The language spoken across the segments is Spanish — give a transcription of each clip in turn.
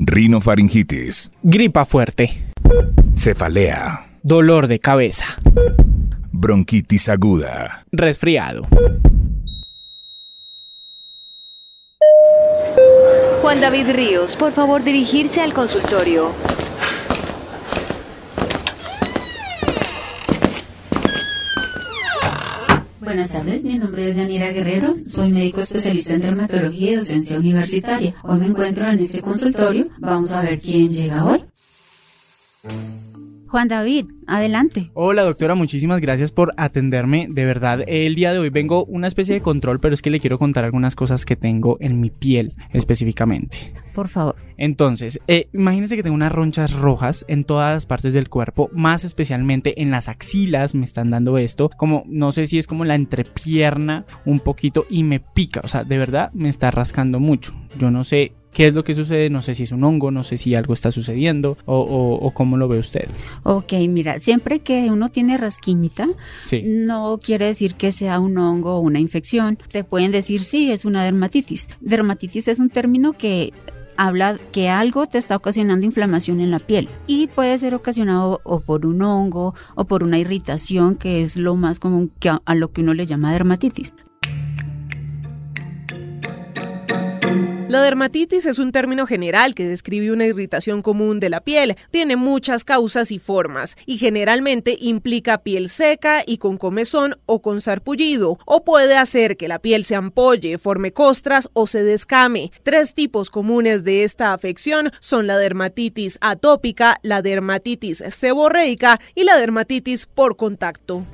rinofaringitis, gripa fuerte, cefalea, dolor de cabeza, bronquitis aguda, resfriado. Juan David Ríos, por favor dirigirse al consultorio. Buenas tardes, mi nombre es Yanira Guerrero, soy médico especialista en dermatología y docencia universitaria. Hoy me encuentro en este consultorio, vamos a ver quién llega hoy. Juan David, adelante. Hola doctora, muchísimas gracias por atenderme. De verdad, el día de hoy vengo una especie de control, pero es que le quiero contar algunas cosas que tengo en mi piel específicamente. Por favor. Entonces, eh, imagínense que tengo unas ronchas rojas en todas las partes del cuerpo, más especialmente en las axilas me están dando esto, como no sé si es como la entrepierna un poquito y me pica, o sea, de verdad me está rascando mucho. Yo no sé qué es lo que sucede, no sé si es un hongo, no sé si algo está sucediendo o, cómo lo ve usted. Ok, mira, siempre que uno tiene rasquiñita, no quiere decir que sea un hongo o una infección. Te pueden decir, sí, es una dermatitis. Dermatitis es un término que habla que algo te está ocasionando inflamación en la piel y puede ser ocasionado o por un hongo o por una irritación que es lo más común que a, a lo que uno le llama dermatitis. La dermatitis es un término general que describe una irritación común de la piel. Tiene muchas causas y formas y generalmente implica piel seca y con comezón o con sarpullido o puede hacer que la piel se ampolle, forme costras o se descame. Tres tipos comunes de esta afección son la dermatitis atópica, la dermatitis seborreica y la dermatitis por contacto.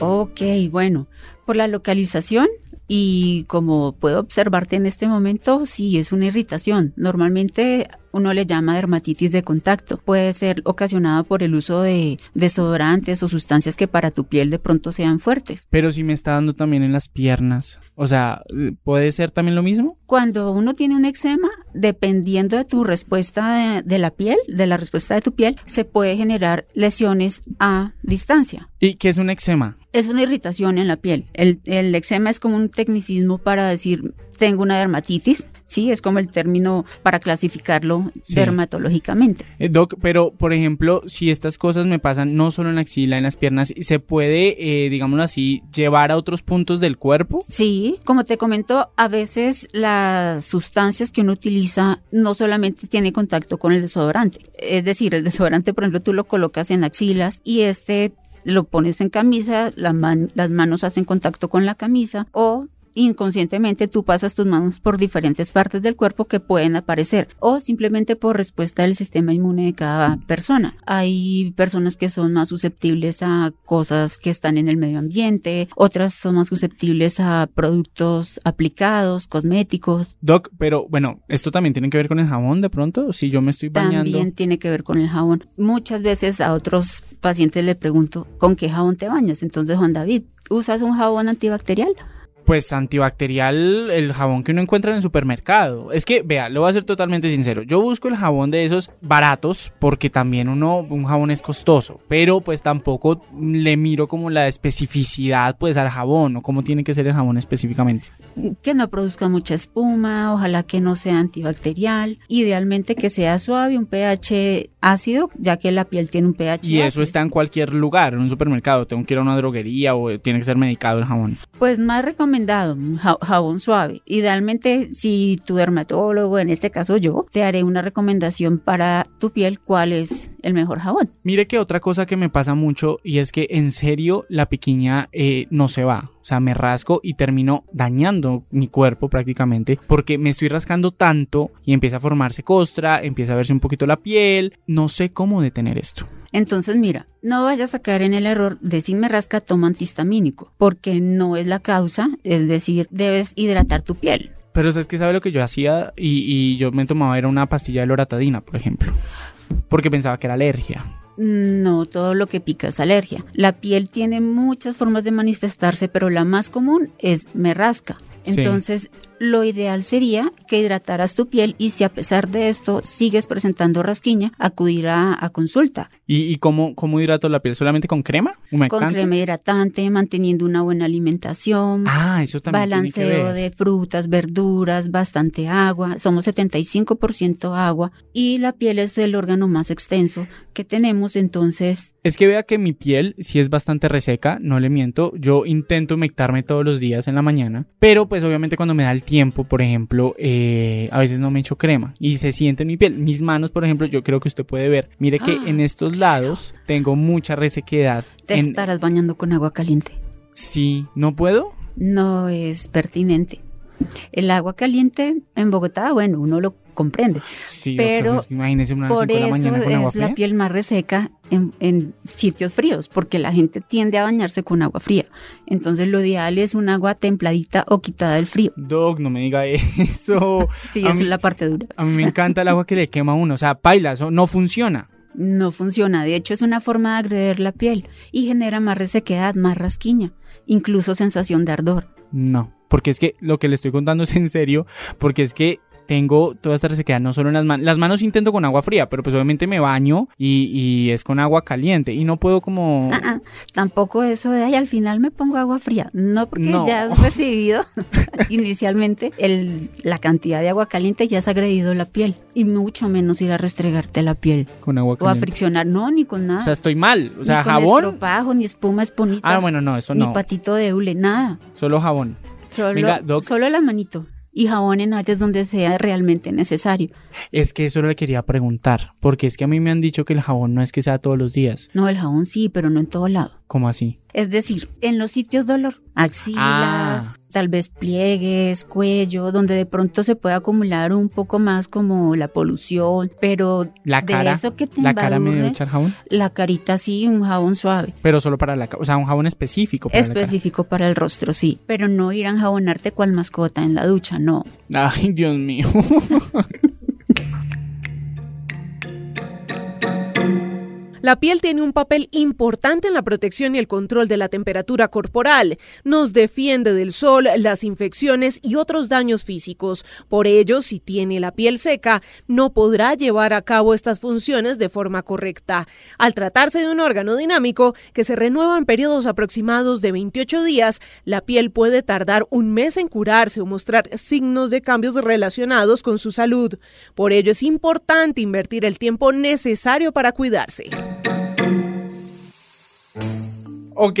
Ok, bueno, por la localización y como puedo observarte en este momento, sí es una irritación. Normalmente uno le llama dermatitis de contacto. Puede ser ocasionada por el uso de desodorantes o sustancias que para tu piel de pronto sean fuertes. Pero si me está dando también en las piernas, o sea, ¿puede ser también lo mismo? Cuando uno tiene un eczema, dependiendo de tu respuesta de, la piel, de la respuesta de tu piel, se puede generar lesiones a distancia. ¿Y qué es un eczema? Es una irritación en la piel. El, el eczema es como un tecnicismo para decir tengo una dermatitis, sí, es como el término para clasificarlo dermatológicamente. Eh, doc, pero por ejemplo, si estas cosas me pasan no solo en la axila, en las piernas, ¿se puede, eh, digámoslo así, llevar a otros puntos del cuerpo? Sí, como te comento, a veces las sustancias que uno utiliza no solamente tiene contacto con el desodorante, es decir, el desodorante, por ejemplo, tú lo colocas en axilas y este lo pones en camisa, las manos hacen contacto con la camisa o inconscientemente tú pasas tus manos por diferentes partes del cuerpo que pueden aparecer o simplemente por respuesta del sistema inmune de cada persona. Hay personas que son más susceptibles a cosas que están en el medio ambiente, otras son más susceptibles a productos aplicados, cosméticos. Doc, pero bueno, esto también tiene que ver con el jabón de pronto, si yo me estoy bañando. También tiene que ver con el jabón. Muchas veces a otros pacientes le pregunto, ¿con qué jabón te bañas? Entonces, Juan David, ¿usas un jabón antibacterial? Pues antibacterial el jabón que uno encuentra en el supermercado. Es que, vea, lo voy a ser totalmente sincero. Yo busco el jabón de esos baratos porque también uno, un jabón es costoso, pero pues tampoco le miro como la especificidad pues al jabón o cómo tiene que ser el jabón específicamente que no produzca mucha espuma, ojalá que no sea antibacterial, idealmente que sea suave, un pH ácido, ya que la piel tiene un pH Y eso está en cualquier lugar, en un supermercado, tengo que ir a una droguería o tiene que ser medicado el jabón. Pues más recomendado, jabón suave. Idealmente, si tu dermatólogo, en este caso yo, te haré una recomendación para tu piel, cuál es el mejor jabón. Mire que otra cosa que me pasa mucho y es que en serio la piquiña eh, no se va. O sea, me rasco y termino dañando mi cuerpo prácticamente porque me estoy rascando tanto y empieza a formarse costra, empieza a verse un poquito la piel. No sé cómo detener esto. Entonces, mira, no vayas a caer en el error de si me rasca, toma antihistamínico, porque no es la causa, es decir, debes hidratar tu piel. Pero es que sabe lo que yo hacía y, y yo me tomaba era una pastilla de loratadina, por ejemplo, porque pensaba que era alergia. No, todo lo que pica es alergia. La piel tiene muchas formas de manifestarse, pero la más común es me rasca. Entonces, lo ideal sería que hidrataras tu piel y si a pesar de esto sigues presentando rasquiña, acudir a, a consulta. ¿Y, y cómo, cómo hidrato la piel? ¿Solamente con crema? ¿Humectante? Con crema hidratante, manteniendo una buena alimentación. Ah, eso también tiene que Balanceo ver. de frutas, verduras, bastante agua. Somos 75% agua y la piel es el órgano más extenso que tenemos, entonces Es que vea que mi piel sí es bastante reseca, no le miento. Yo intento humectarme todos los días en la mañana, pero pues obviamente cuando me da el tiempo, por ejemplo, eh, a veces no me echo crema y se siente en mi piel. Mis manos, por ejemplo, yo creo que usted puede ver. Mire que en estos lados tengo mucha resequedad. te En- estarás bañando con agua caliente. Sí, ¿no puedo? No es pertinente. El agua caliente en Bogotá, bueno, uno lo comprende. Sí, Pero doctor, es que imagínese una Por la eso mañana con agua es la piel más reseca en, en sitios fríos, porque la gente tiende a bañarse con agua fría. Entonces lo ideal es un agua templadita o quitada del frío. Doc, no me diga eso. Sí, mí- es la parte dura. A mí me encanta el agua que le quema a uno. O sea, paila, eso no funciona. No funciona. De hecho, es una forma de agredir la piel y genera más resequedad, más rasquiña, incluso sensación de ardor. No, porque es que lo que le estoy contando es en serio, porque es que tengo toda esta resequedad no solo en las manos. Las manos intento con agua fría, pero pues obviamente me baño y, y es con agua caliente y no puedo como... Ah, ah, tampoco eso de, ay, al final me pongo agua fría. No, porque No. ya has recibido inicialmente el, la cantidad de agua caliente, ya has agredido la piel. Y mucho menos ir a restregarte la piel. Con agua O a caliente. friccionar, no, ni con nada. O sea, estoy mal. O sea, ni con jabón. estropajo, ni espuma, esponita. Ah, bueno, no, eso Ni no. patito de hule, nada. Solo jabón. Solo, Venga, Doc. solo la manito. Y jabón en áreas donde sea realmente necesario. Es que eso le quería preguntar, porque es que a mí me han dicho que el jabón no es que sea todos los días. No, el jabón sí, pero no en todo lado. ¿Cómo así? Es decir, en los sitios dolor, axilas, Ah. Tal vez pliegues, cuello, donde de pronto se puede acumular un poco más como la polución, pero La de cara. eso que te La cara me debe echar jabón, la carita sí, un jabón suave. pero solo para la cara. O sea, un jabón específico para Específico para el rostro, sí. Pero no ir a enjabonarte cual mascota en la ducha, no. la cara. Ay, Dios mío. La piel tiene un papel importante en la protección y el control de la temperatura corporal. Nos defiende del sol, las infecciones y otros daños físicos. Por ello, si tiene la piel seca, no podrá llevar a cabo estas funciones de forma correcta. Al tratarse de un órgano dinámico que se renueva en periodos aproximados de 28 días, la piel puede tardar un mes en curarse o mostrar signos de cambios relacionados con su salud. Por ello es importante invertir el tiempo necesario para cuidarse. Ok,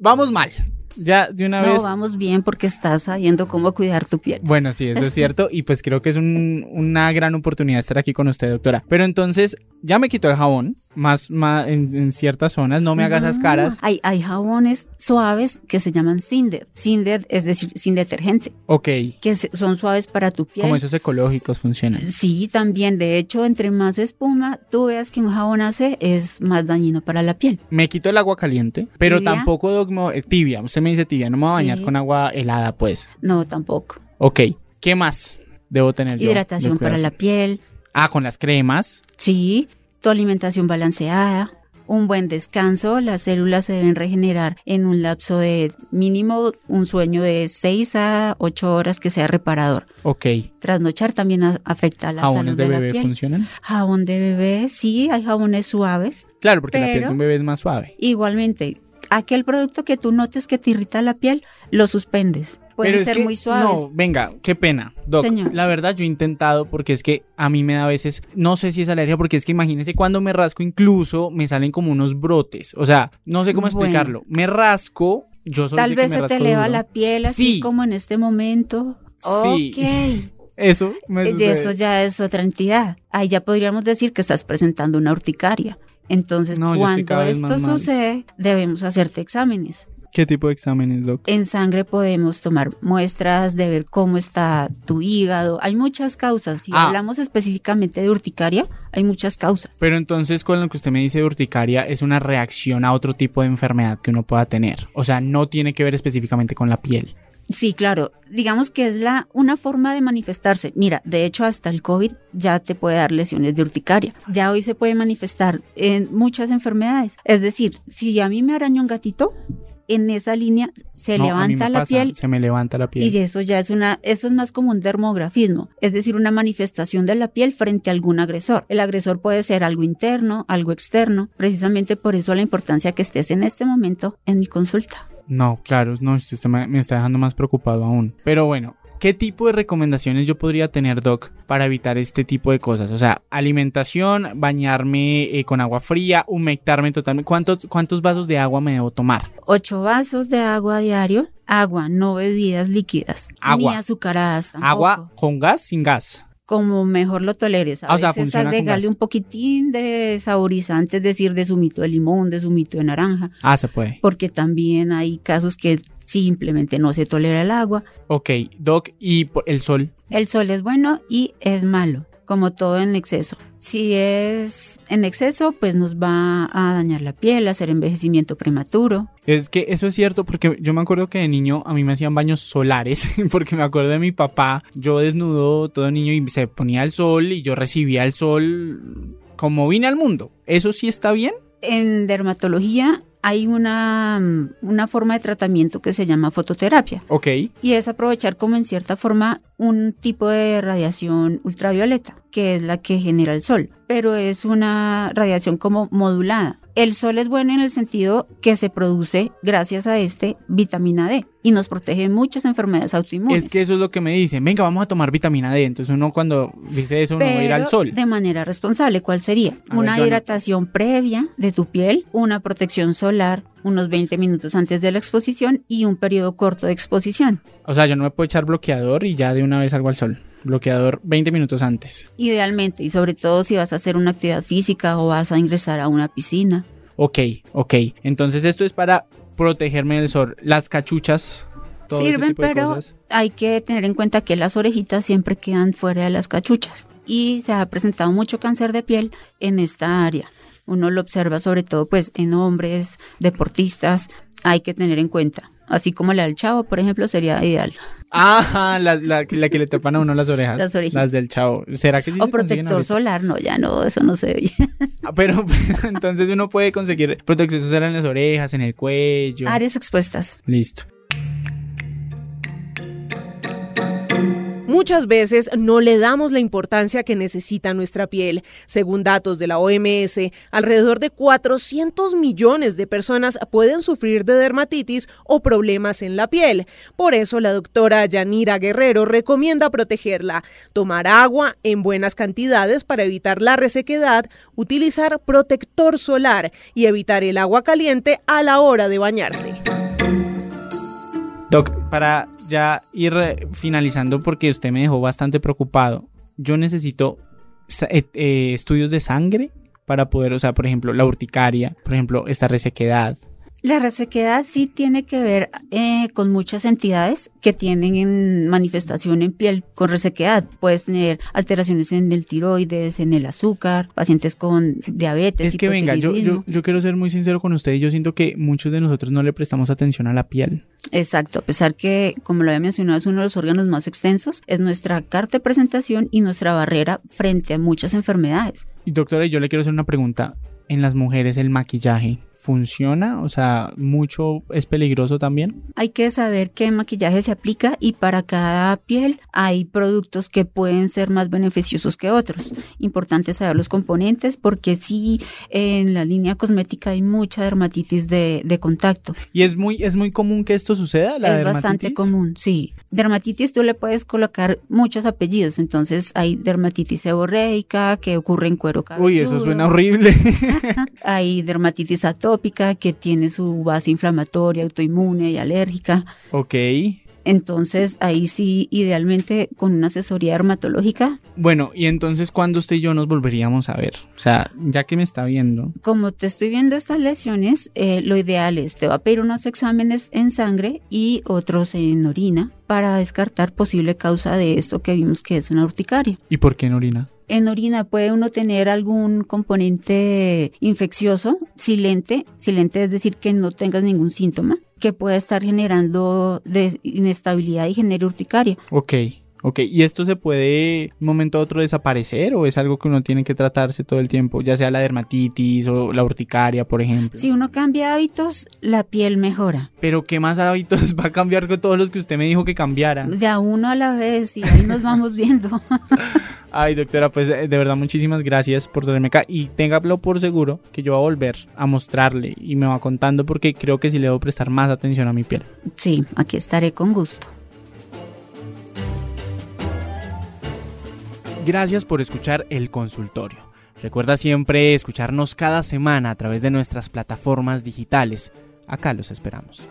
vamos mal. Ya de una No, vez. vamos bien porque estás sabiendo cómo cuidar tu piel. Bueno, sí, eso es cierto. Y pues creo que es un- una gran oportunidad estar aquí con usted, doctora. Pero entonces, ya me quitó el jabón, más, más en, en ciertas zonas. No me haga esas No, caras. Hay, hay jabones suaves que se llaman Sinded. Sinded es decir, sin detergente, Ok. que se- son suaves para tu piel. Como esos ecológicos funcionan. Sí, también. De hecho, entre más espuma tú veas que un jabón hace, es más dañino para la piel. Me quito el agua caliente, pero ¿Tibia? tampoco dogmo- eh, tibia. Usted me dice tibia, no me voy a bañar Sí. con agua helada, pues. No, tampoco. Ok. ¿Qué más debo tener yo? Hidratación para la piel. Ah, con las cremas. Sí, tu alimentación balanceada. Un buen descanso, las células se deben regenerar en un lapso de mínimo un sueño de 6 a 8 horas que sea reparador. Ok. Trasnochar también afecta a la ¿Jabones salud de de, la bebé piel. funcionan? Jabón de bebé, sí, hay jabones suaves. Claro, porque la piel de un bebé es más suave. Igualmente, aquel producto que tú notes que te irrita la piel, lo suspendes. Pueden Pero es ser que, muy suaves. No, venga, qué pena. Doc, Señor. la verdad yo he intentado porque es que a mí me da a veces, no sé si es alergia, porque es que imagínense cuando me rasco incluso me salen como unos brotes. O sea, no sé cómo Bueno. explicarlo. Me rasco, yo solo Tal vez me se te eleva duro. la piel así Sí. como en este momento. Sí. Ok. Eso me Eh, sucede. Eso ya es otra entidad. Ahí ya podríamos decir que estás presentando una urticaria. Entonces, No, cuando esto sucede, debemos hacerte exámenes. ¿Qué tipo de exámenes, Doc? En sangre podemos tomar muestras de ver cómo está tu hígado. Hay muchas causas. Si Ah. hablamos específicamente de urticaria, hay muchas causas. Pero entonces con lo que usted me dice de urticaria es una reacción a otro tipo de enfermedad que uno pueda tener. O sea, no tiene que ver específicamente con la piel. Sí, claro. Digamos que es la una forma de manifestarse. Mira, de hecho hasta el COVID ya te puede dar lesiones de urticaria. Ya hoy se puede manifestar en muchas enfermedades. Es decir, si a mí me araña un gatito, en esa línea se No, levanta la pasa, piel Se me levanta la piel. y eso ya es una, eso es más como un dermografismo, es decir, una manifestación de la piel frente a algún agresor. El agresor puede ser algo interno, algo externo, precisamente por eso la importancia que estés en este momento en mi consulta. No, claro, no, usted me está dejando más preocupado aún. Pero bueno, ¿qué tipo de recomendaciones yo podría tener, Doc, para evitar este tipo de cosas? O sea, alimentación, bañarme eh, con agua fría, humectarme totalmente. ¿Cuántos, ¿Cuántos vasos de agua me debo tomar? Ocho vasos de agua diario, agua, no bebidas líquidas, Agua. ni azucaradas tampoco. ¿Agua con gas, sin gas? como mejor lo toleres. A Ah, o sea, veces con agregarle un poquitín de saborizante, es decir, de zumito de limón, de zumito de naranja, Ah, se puede. porque también hay casos que simplemente no se tolera el agua. Ok, Doc, ¿y el sol? El sol es bueno y es malo, como todo en exceso. Si es en exceso, pues nos va a dañar la piel, a hacer envejecimiento prematuro. Es que eso es cierto porque yo me acuerdo que de niño a mí me hacían baños solares porque me acuerdo de mi papá, yo desnudo todo niño y se ponía el sol y yo recibía el sol como vine al mundo. ¿Eso sí está bien? En dermatología hay una, una forma de tratamiento que se llama fototerapia. Ok. y es aprovechar como en cierta forma un tipo de radiación ultravioleta, que es la que genera el sol, pero es una radiación como modulada. El sol es bueno en el sentido que se produce gracias a este vitamina D y nos protege de muchas enfermedades autoinmunes. Es que eso es lo que me dicen. Venga, vamos a tomar vitamina D. Entonces uno cuando dice eso uno va a ir al sol. De manera responsable, ¿cuál sería? A una hidratación previa de tu piel, una protección solar unos 20 minutos antes de la exposición y un periodo corto de exposición. O sea, yo no me puedo echar bloqueador y ya de una vez salgo al sol. Bloqueador 20 minutos antes. Idealmente, y sobre todo si vas a hacer una actividad física o vas a ingresar a una piscina. Ok, ok. Entonces esto es para protegerme del sol. Las cachuchas. todo ese Sirven, tipo de pero cosas. hay que tener en cuenta que las orejitas siempre quedan fuera de las cachuchas y se ha presentado mucho cáncer de piel en esta área. Uno lo observa sobre todo pues en hombres, deportistas, hay que tener en cuenta. Así como la del chavo, por ejemplo, sería ideal. Ah, la, la, la que le tapan a uno las orejas. Las orejitas. Las del chavo. ¿Será que sí o se protector solar, no, ya no, eso no se oye. Ah, Pero entonces uno puede conseguir protección solar en las orejas, en el cuello. Áreas expuestas. Listo. Muchas veces no le damos la importancia que necesita nuestra piel. Según datos de la OMS, alrededor de 400 millones de personas pueden sufrir de dermatitis o problemas en la piel. Por eso la doctora Yanira Guerrero recomienda protegerla, tomar agua en buenas cantidades para evitar la resequedad, utilizar protector solar y evitar el agua caliente a la hora de bañarse. Doc, para ya ir eh, finalizando, porque usted me dejó bastante preocupado, yo necesito eh, eh, estudios de sangre para poder, o sea, por ejemplo, la urticaria, por ejemplo, esta resequedad. La resequedad sí tiene que ver eh, con muchas entidades que tienen en manifestación en piel con resequedad. Puedes tener alteraciones en el tiroides, en el azúcar, pacientes con diabetes. Es que venga, yo, yo, quiero ser muy sincero con usted y yo siento que muchos de nosotros no le prestamos atención a la piel. Exacto, a pesar que, como lo había mencionado, es uno de los órganos más extensos, es nuestra carta de presentación y nuestra barrera frente a muchas enfermedades. Y doctora, yo le quiero hacer una pregunta. ¿En las mujeres el maquillaje funciona? O sea, ¿mucho es peligroso también? Hay que saber qué maquillaje se aplica y para cada piel hay productos que pueden ser más beneficiosos que otros. Importante saber los componentes porque sí, en la línea cosmética hay mucha dermatitis de, de contacto. ¿Y es muy, es muy común que esto suceda? ¿La es bastante dermatitis? común, sí. Dermatitis tú le puedes colocar muchos apellidos, entonces hay dermatitis seborreica que ocurre en cuero cabelludo. Uy, eso suena horrible. Hay dermatitis atópica que tiene su base inflamatoria, autoinmune y alérgica. ok. Entonces, ahí sí, idealmente con una asesoría dermatológica, Bueno, y entonces, ¿cuándo usted y yo nos volveríamos a ver? O sea, ya que me está viendo. como te estoy viendo estas lesiones, eh, lo ideal es, te va a pedir unos exámenes en sangre y otros en orina para descartar posible causa de esto que vimos que es una urticaria. ¿Y por qué en orina? En orina puede uno tener algún componente infeccioso, silente, silente es decir que no tengas ningún síntoma, que puede estar generando de inestabilidad y genere urticaria. Ok, Ok, ¿y esto se puede de un momento a otro desaparecer o es algo que uno tiene que tratarse todo el tiempo, ya sea la dermatitis o la urticaria, por ejemplo? Si uno cambia hábitos, la piel mejora. Pero ¿qué más hábitos va a cambiar con todos los que usted me dijo que cambiara? De a uno a la vez y ahí nos vamos viendo. Ay, doctora, pues de verdad muchísimas gracias por traerme acá y téngalo por seguro que yo voy a volver a mostrarle y me va contando porque creo que sí le debo prestar más atención a mi piel. Sí, aquí estaré con gusto. Gracias por escuchar el consultorio. Recuerda siempre escucharnos cada semana a través de nuestras plataformas digitales. Acá los esperamos.